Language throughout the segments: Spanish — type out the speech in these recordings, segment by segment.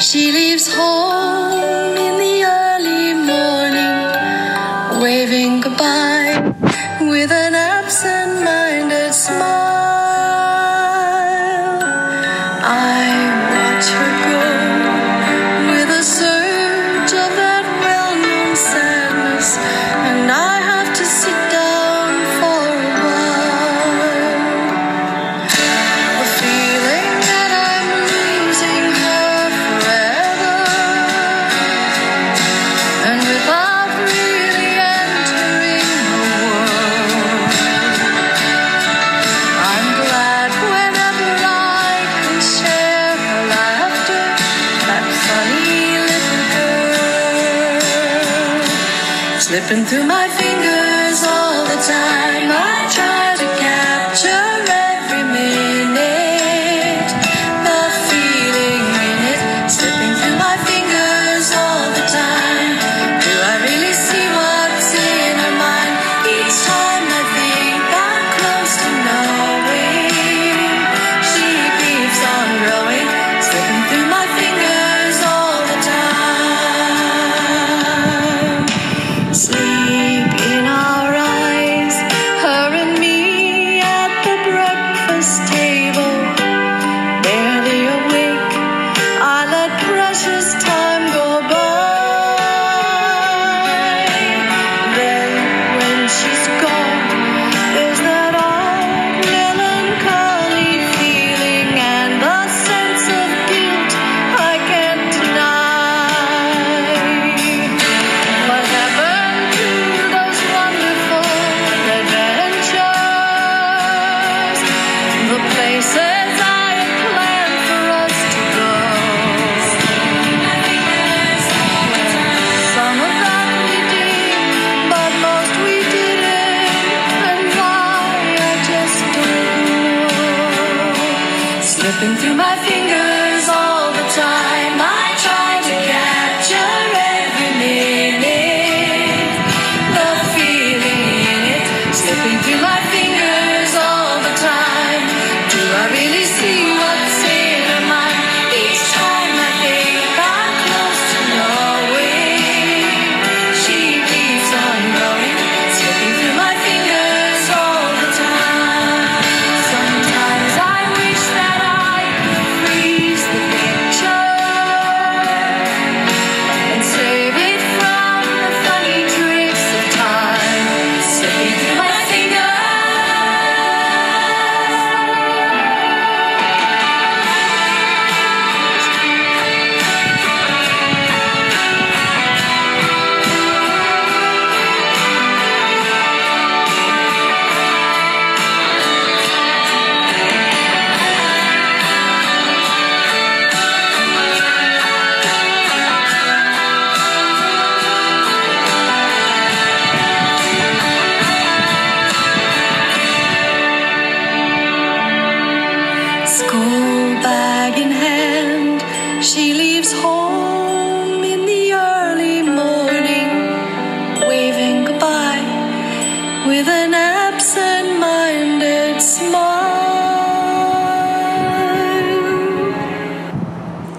She leaves home Slipping through my fingers all the time, I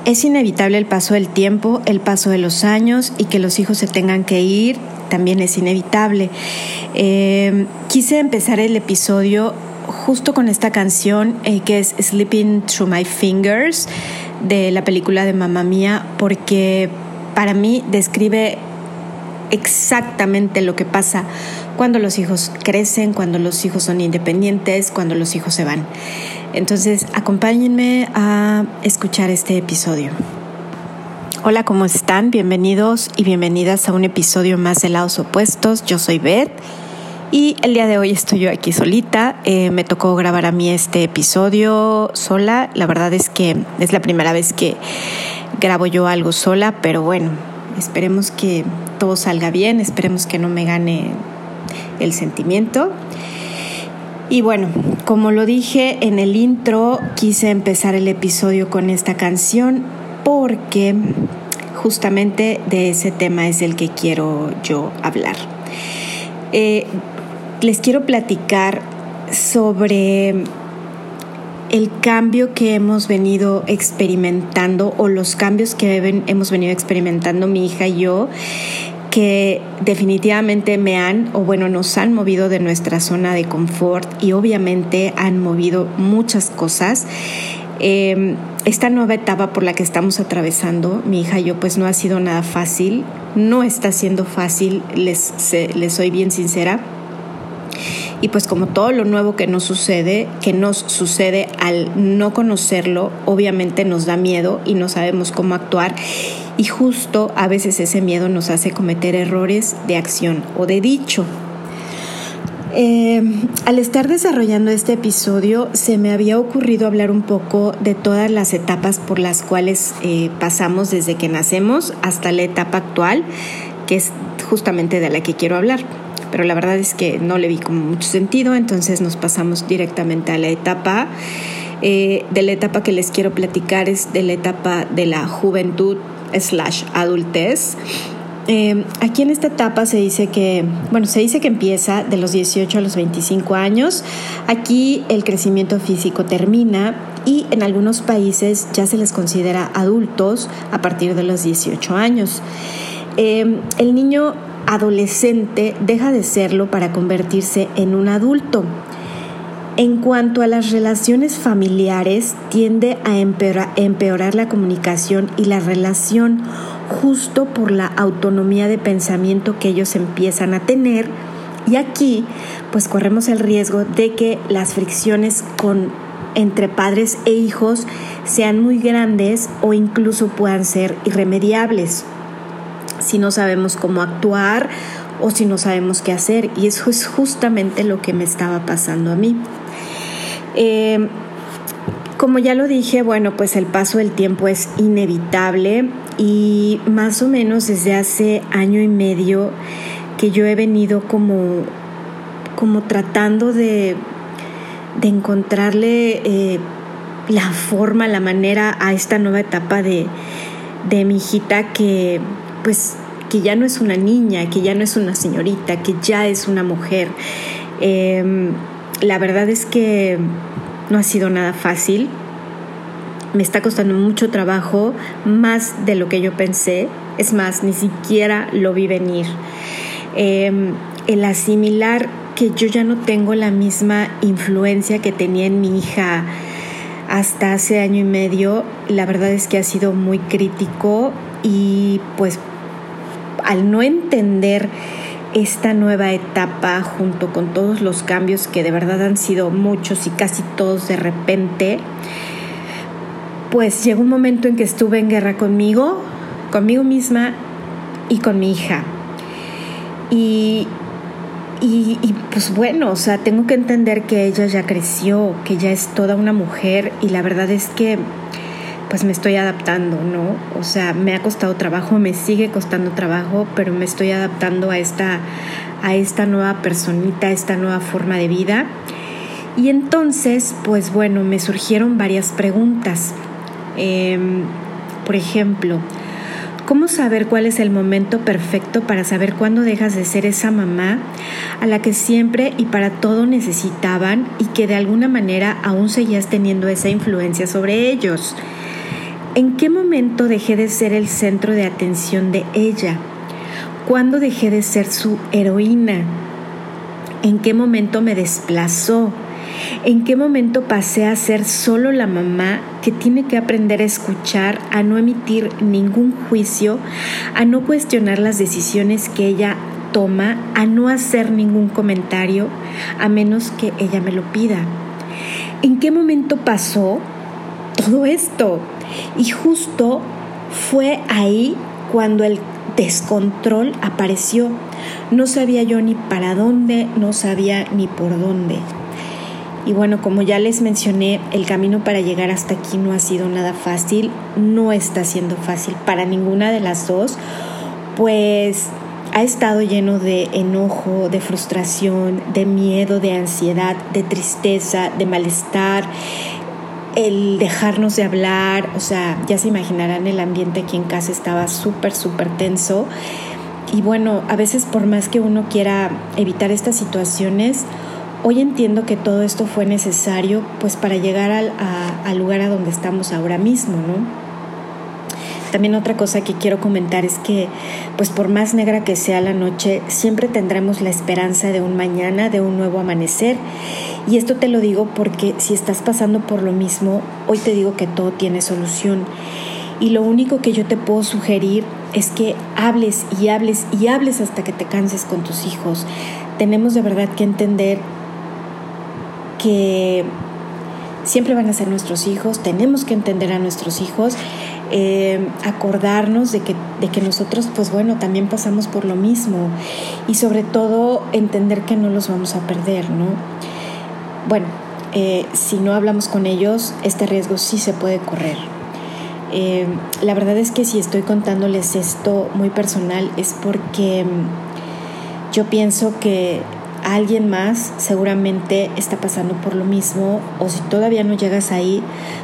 Es inevitable el paso del tiempo, el paso de los años y que los hijos se tengan que ir, también es inevitable. Eh, quise empezar el episodio justo con esta canción eh, que es Sleeping Through My Fingers de la película de Mamma Mía, porque para mí describe exactamente lo que pasa cuando los hijos crecen, cuando los hijos son independientes, cuando los hijos se van. Entonces, acompáñenme a escuchar este episodio. Hola, ¿cómo están? Bienvenidos y bienvenidas a un episodio más de Lados Opuestos. Yo soy Beth y el día de hoy estoy yo aquí solita. Eh, me tocó grabar a mí este episodio sola. La verdad es que es la primera vez que grabo yo algo sola, pero bueno, esperemos que todo salga bien, esperemos que no me gane el sentimiento. Y bueno, como lo dije en el intro, quise empezar el episodio con esta canción porque justamente de ese tema es el que quiero yo hablar. Eh, les quiero platicar sobre el cambio que hemos venido experimentando o los cambios que hemos venido experimentando mi hija y yo que definitivamente me han, o bueno, nos han movido de nuestra zona de confort y obviamente han movido muchas cosas. Em, esta nueva etapa por la que estamos atravesando, mi hija y yo, pues no ha sido nada fácil, no está siendo fácil, les, les soy bien sincera. Y pues como todo lo nuevo que nos sucede, que nos sucede al no conocerlo, obviamente nos da miedo y no sabemos cómo actuar. Y justo a veces ese miedo nos hace cometer errores de acción o de dicho. Eh, al estar desarrollando este episodio se me había ocurrido hablar un poco de todas las etapas por las cuales eh, pasamos desde que nacemos hasta la etapa actual, que es justamente de la que quiero hablar. Pero la verdad es que no le vi como mucho sentido, entonces nos pasamos directamente a la etapa. Eh, de la etapa que les quiero platicar es de la etapa de la juventud slash adultez. Eh, aquí en esta etapa se dice que, bueno, se dice que empieza de los 18 a los 25 años. Aquí el crecimiento físico termina y en algunos países ya se les considera adultos a partir de los 18 años. Eh, el niño adolescente deja de serlo para convertirse en un adulto. En cuanto a las relaciones familiares, tiende a empeorar, la comunicación y la relación justo por la autonomía de pensamiento que ellos empiezan a tener. Y aquí, pues corremos el riesgo de que las fricciones con, entre padres e hijos sean muy grandes o incluso puedan ser irremediables si no sabemos cómo actuar o si no sabemos qué hacer. Y eso es justamente lo que me estaba pasando a mí. Eh, como ya lo dije, bueno, pues el paso del tiempo es inevitable y más o menos desde hace año y medio que yo he venido como, como tratando de, de encontrarle eh, la forma, la manera a esta nueva etapa de, de mi hijita que pues que ya no es una niña, que ya no es una señorita, que ya es una mujer. Eh, la verdad es que no ha sido nada fácil. Me está costando mucho trabajo, más de lo que yo pensé. Es más, ni siquiera lo vi venir. Em, el asimilar que yo ya no tengo la misma influencia que tenía en mi hija hasta hace año y medio, la verdad es que ha sido muy crítico y pues al no entender esta nueva etapa junto con todos los cambios que de verdad han sido muchos y casi todos de repente, pues llegó un momento en que estuve en guerra conmigo, conmigo misma y con mi hija. Y, y, pues bueno, o sea, tengo que entender que ella ya creció, que ya es toda una mujer y la verdad es que pues me estoy adaptando, ¿no? O sea, me ha costado trabajo, me sigue costando trabajo, pero me estoy adaptando a esta, a esta nueva personita, a esta nueva forma de vida. Y entonces, pues bueno, me surgieron varias preguntas. Em, por ejemplo, ¿cómo saber cuál es el momento perfecto para saber cuándo dejas de ser esa mamá a la que siempre y para todo necesitaban y que de alguna manera aún seguías teniendo esa influencia sobre ellos? ¿En qué momento dejé de ser el centro de atención de ella? ¿Cuándo dejé de ser su heroína? ¿En qué momento me desplazó? ¿En qué momento pasé a ser solo la mamá que tiene que aprender a escuchar, a no emitir ningún juicio, a no cuestionar las decisiones que ella toma, a no hacer ningún comentario, a menos que ella me lo pida? ¿En qué momento pasó todo esto? Y justo fue ahí cuando el descontrol apareció. No sabía yo ni para dónde, no sabía ni por dónde. Y bueno, como ya les mencioné, el camino para llegar hasta aquí no ha sido nada fácil, no está siendo fácil para ninguna de las dos, pues ha estado lleno de enojo, de frustración, de miedo, de ansiedad, de tristeza, de malestar, el dejarnos de hablar, o sea, ya se imaginarán el ambiente aquí en casa estaba súper, súper tenso. Y bueno, a veces por más que uno quiera evitar estas situaciones, hoy entiendo que todo esto fue necesario pues para llegar al, al lugar a donde estamos ahora mismo, ¿no? También otra cosa que quiero comentar es que, pues por más negra que sea la noche, siempre tendremos la esperanza de un mañana, de un nuevo amanecer. Y esto te lo digo porque si estás pasando por lo mismo, hoy te digo que todo tiene solución. Y lo único que yo te puedo sugerir es que hables y hables y hables hasta que te canses con tus hijos. Tenemos de verdad que entender que siempre van a ser nuestros hijos, tenemos que entender a nuestros hijos eh, acordarnos de que, de que nosotros, pues bueno, también pasamos por lo mismo y sobre todo entender que no los vamos a perder, ¿no? Bueno, eh, si no hablamos con ellos, este riesgo sí se puede correr. Eh, la verdad es que si estoy contándoles esto muy personal es porque yo pienso que alguien más seguramente está pasando por lo mismo o si todavía no llegas ahí,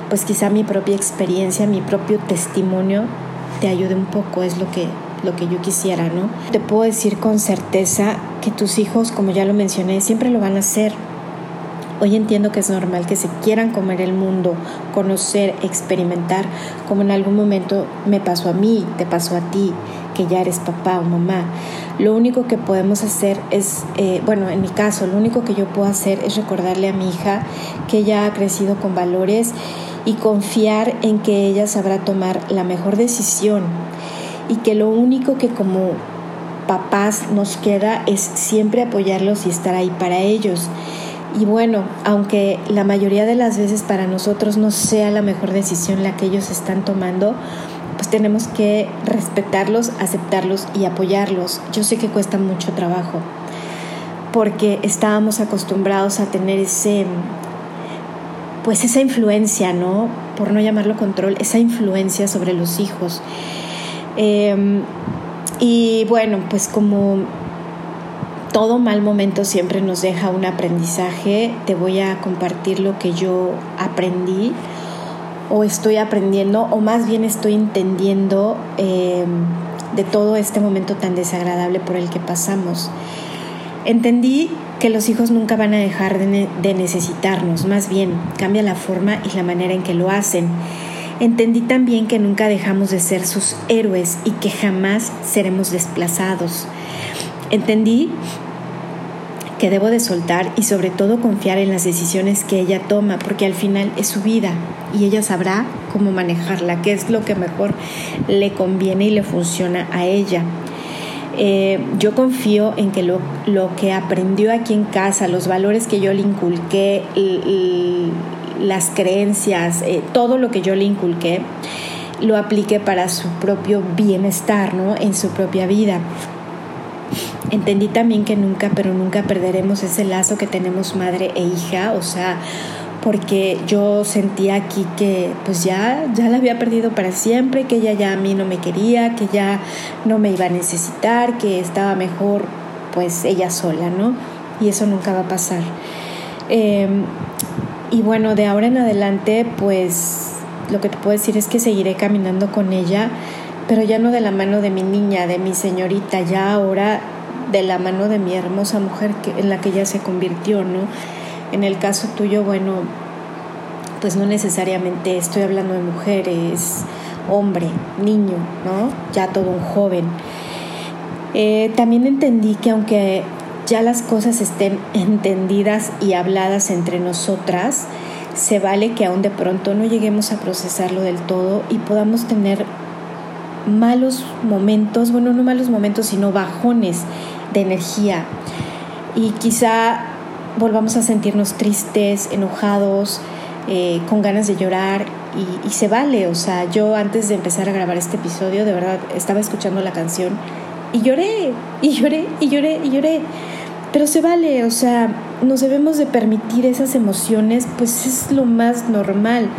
pues quizá mi propia experiencia, mi propio testimonio te ayude un poco, es lo que lo que yo quisiera, ¿no? Te puedo decir con certeza que tus hijos, como ya lo mencioné, siempre lo van a hacer. Hoy entiendo que es normal que se quieran comer el mundo, conocer, experimentar, como en algún momento me pasó a mí, te pasó a ti, que ya eres papá o mamá. Lo único que podemos hacer es, eh, bueno, en mi caso, lo único que yo puedo hacer es recordarle a mi hija que ella ha crecido con valores y confiar en que ella sabrá tomar la mejor decisión y que lo único que como papás nos queda es siempre apoyarlos y estar ahí para ellos. Y bueno, aunque la mayoría de las veces para nosotros no sea la mejor decisión la que ellos están tomando, tenemos que respetarlos, aceptarlos y apoyarlos. Yo sé que cuesta mucho trabajo porque estábamos acostumbrados a tener ese pues esa influencia, ¿no? Por no llamarlo control, esa influencia sobre los hijos. Em, y bueno, pues como todo mal momento siempre nos deja un aprendizaje, te voy a compartir lo que yo aprendí o estoy aprendiendo o más bien estoy entendiendo em, de todo este momento tan desagradable por el que pasamos. Entendí que los hijos nunca van a dejar de, de, necesitarnos, más bien cambia la forma y la manera en que lo hacen. Entendí también que nunca dejamos de ser sus héroes y que jamás seremos desplazados. Entendí que debo de soltar y sobre todo confiar en las decisiones que ella toma, porque al final es su vida y ella sabrá cómo manejarla, qué es lo que mejor le conviene y le funciona a ella. Eh, yo confío en que lo, lo, que aprendió aquí en casa, los valores que yo le inculqué, las creencias, eh, todo lo que yo le inculqué, lo aplique para su propio bienestar, ¿no? En su propia vida. Entendí también que nunca, pero nunca perderemos ese lazo que tenemos madre e hija, o sea, porque yo sentía aquí que pues ya, ya la había perdido para siempre, que ella ya a mí no me quería, que ya no me iba a necesitar, que estaba mejor pues ella sola, ¿no? Y eso nunca va a pasar. Em, y bueno, de ahora en adelante pues lo que te puedo decir es que seguiré caminando con ella, pero ya no de la mano de mi niña, de mi señorita, ya ahora de la mano de mi hermosa mujer que, en la que ella se convirtió, ¿no? En el caso tuyo, bueno, pues no necesariamente estoy hablando de mujeres, hombre, niño, ¿no? Ya todo un joven. Eh, también entendí que aunque ya las cosas estén entendidas y habladas entre nosotras, se vale que aún de pronto no lleguemos a procesarlo del todo y podamos tener malos momentos, bueno, no malos momentos, sino bajones de energía. Y quizá volvamos a sentirnos tristes, enojados, eh, con ganas de llorar y, se vale. O sea, yo antes de empezar a grabar este episodio, de verdad, estaba escuchando la canción y lloré, y lloré, y lloré, y lloré. Pero se vale, o sea, nos debemos de permitir esas emociones, pues es lo más normal.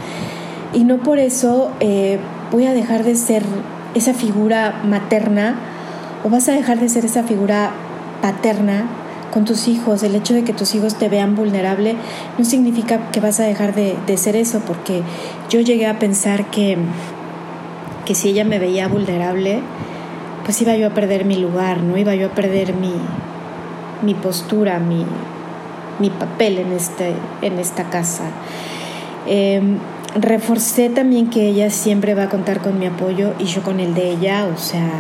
Y no por eso eh, voy a dejar de ser esa figura materna o vas a dejar de ser esa figura paterna con tus hijos. El hecho de que tus hijos te vean vulnerable no significa que vas a dejar de, ser eso, porque yo llegué a pensar que, que si ella me veía vulnerable, pues iba yo a perder mi lugar, ¿no? Iba yo a perder mi, mi postura, mi, mi papel en, este, en esta casa. Em, reforcé también que ella siempre va a contar con mi apoyo y yo con el de ella, o sea,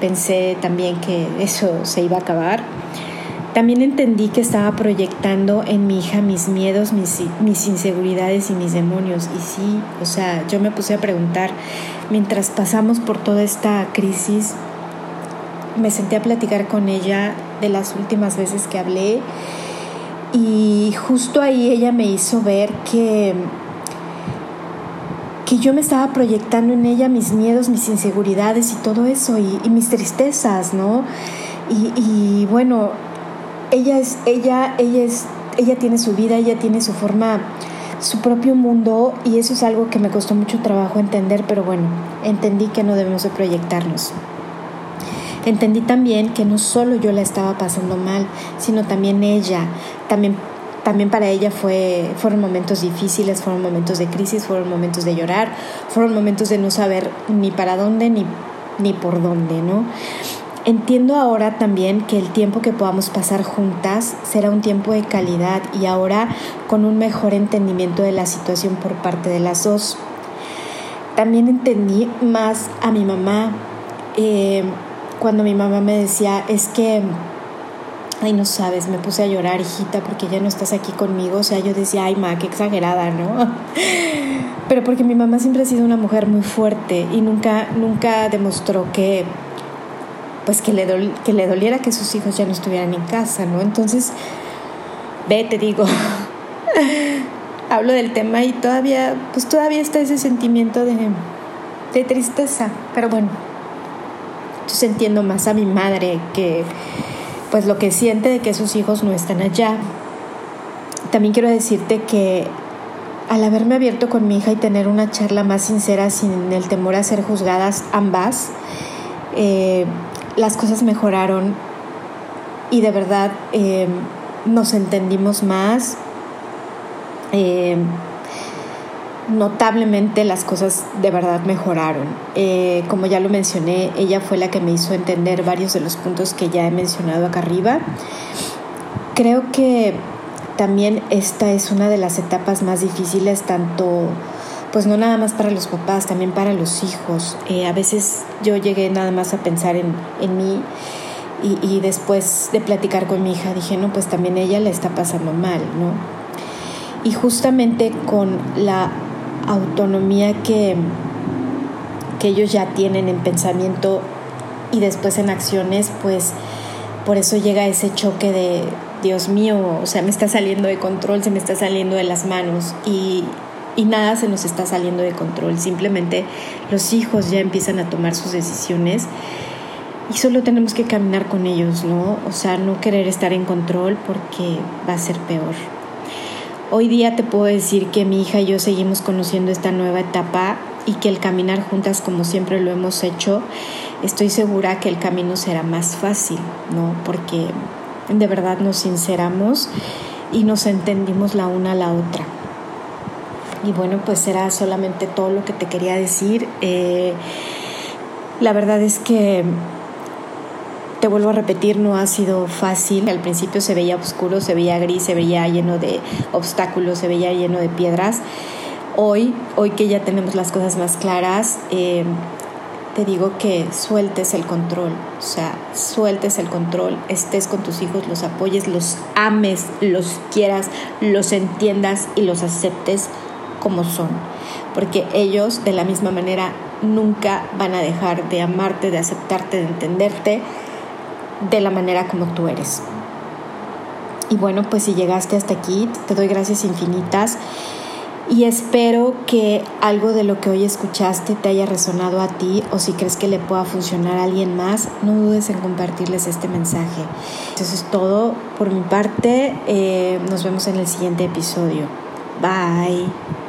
pensé también que eso se iba a acabar. También entendí que estaba proyectando en mi hija mis miedos, mis, mis inseguridades y mis demonios. Y sí, o sea, yo me puse a preguntar, mientras pasamos por toda esta crisis, me senté a platicar con ella de las últimas veces que hablé y justo ahí ella me hizo ver que que yo me estaba proyectando en ella mis miedos, mis inseguridades y todo eso, y, mis tristezas, ¿no? Y, bueno, ella es, ella, ella es, ella tiene su vida, ella tiene su forma, su propio mundo, y eso es algo que me costó mucho trabajo entender, pero bueno, entendí que no debemos de proyectarnos. Entendí también que no solo yo la estaba pasando mal, sino también ella, también también para ella fue, fueron momentos difíciles, fueron momentos de crisis, fueron momentos de llorar, fueron momentos de no saber ni para dónde ni, ni por dónde, ¿no? Entiendo ahora también que el tiempo que podamos pasar juntas será un tiempo de calidad y ahora con un mejor entendimiento de la situación por parte de las dos. También entendí más a mi mamá eh, cuando mi mamá me decía, es que ay, no sabes, me puse a llorar, hijita, porque ya no estás aquí conmigo. O sea, yo decía, ay, ma, qué exagerada, ¿no? Pero porque mi mamá siempre ha sido una mujer muy fuerte y nunca, nunca demostró que, pues, que le, que le doliera que sus hijos ya no estuvieran en casa, ¿no? Entonces, ve, te digo, hablo del tema y todavía, pues, todavía está ese sentimiento de, de tristeza. Pero bueno, yo entiendo más a mi madre que pues lo que siente de que sus hijos no están allá. También quiero decirte que al haberme abierto con mi hija y tener una charla más sincera sin el temor a ser juzgadas ambas, eh, las cosas mejoraron y de verdad eh, nos entendimos más. Eh, notablemente las cosas de verdad mejoraron. Eh, como ya lo mencioné, ella fue la que me hizo entender varios de los puntos que ya he mencionado acá arriba. Creo que también esta es una de las etapas más difíciles, tanto, pues no nada más para los papás, también para los hijos. Eh, a veces yo llegué nada más a pensar en, en mí y, y después de platicar con mi hija dije, no, pues también ella le está pasando mal, ¿no? Y justamente con la autonomía que, que ellos ya tienen en pensamiento y después en acciones, pues por eso llega ese choque de, Dios mío, o sea, me está saliendo de control, se me está saliendo de las manos y, y nada se nos está saliendo de control, simplemente los hijos ya empiezan a tomar sus decisiones y solo tenemos que caminar con ellos, ¿no? O sea, no querer estar en control porque va a ser peor. Hoy día te puedo decir que mi hija y yo seguimos conociendo esta nueva etapa y que el caminar juntas como siempre lo hemos hecho, estoy segura que el camino será más fácil, ¿no? Porque de verdad nos sinceramos y nos entendimos la una a la otra. Y bueno, pues será solamente todo lo que te quería decir. Eh, la verdad es que te vuelvo a repetir, no ha sido fácil. Al principio se veía oscuro, se veía gris, se veía lleno de obstáculos, se veía lleno de piedras. Hoy, hoy que ya tenemos las cosas más claras, eh, te digo que sueltes el control, o sea, sueltes el control, estés con tus hijos, los apoyes, los ames, los quieras, los entiendas y los aceptes como son, porque ellos de la misma manera nunca van a dejar de amarte, de aceptarte, de entenderte de la manera como tú eres. Y bueno, pues si llegaste hasta aquí, te doy gracias infinitas y espero que algo de lo que hoy escuchaste te haya resonado a ti o si crees que le pueda funcionar a alguien más, no dudes en compartirles este mensaje. Eso es todo por mi parte. Eh, nos vemos en el siguiente episodio. Bye.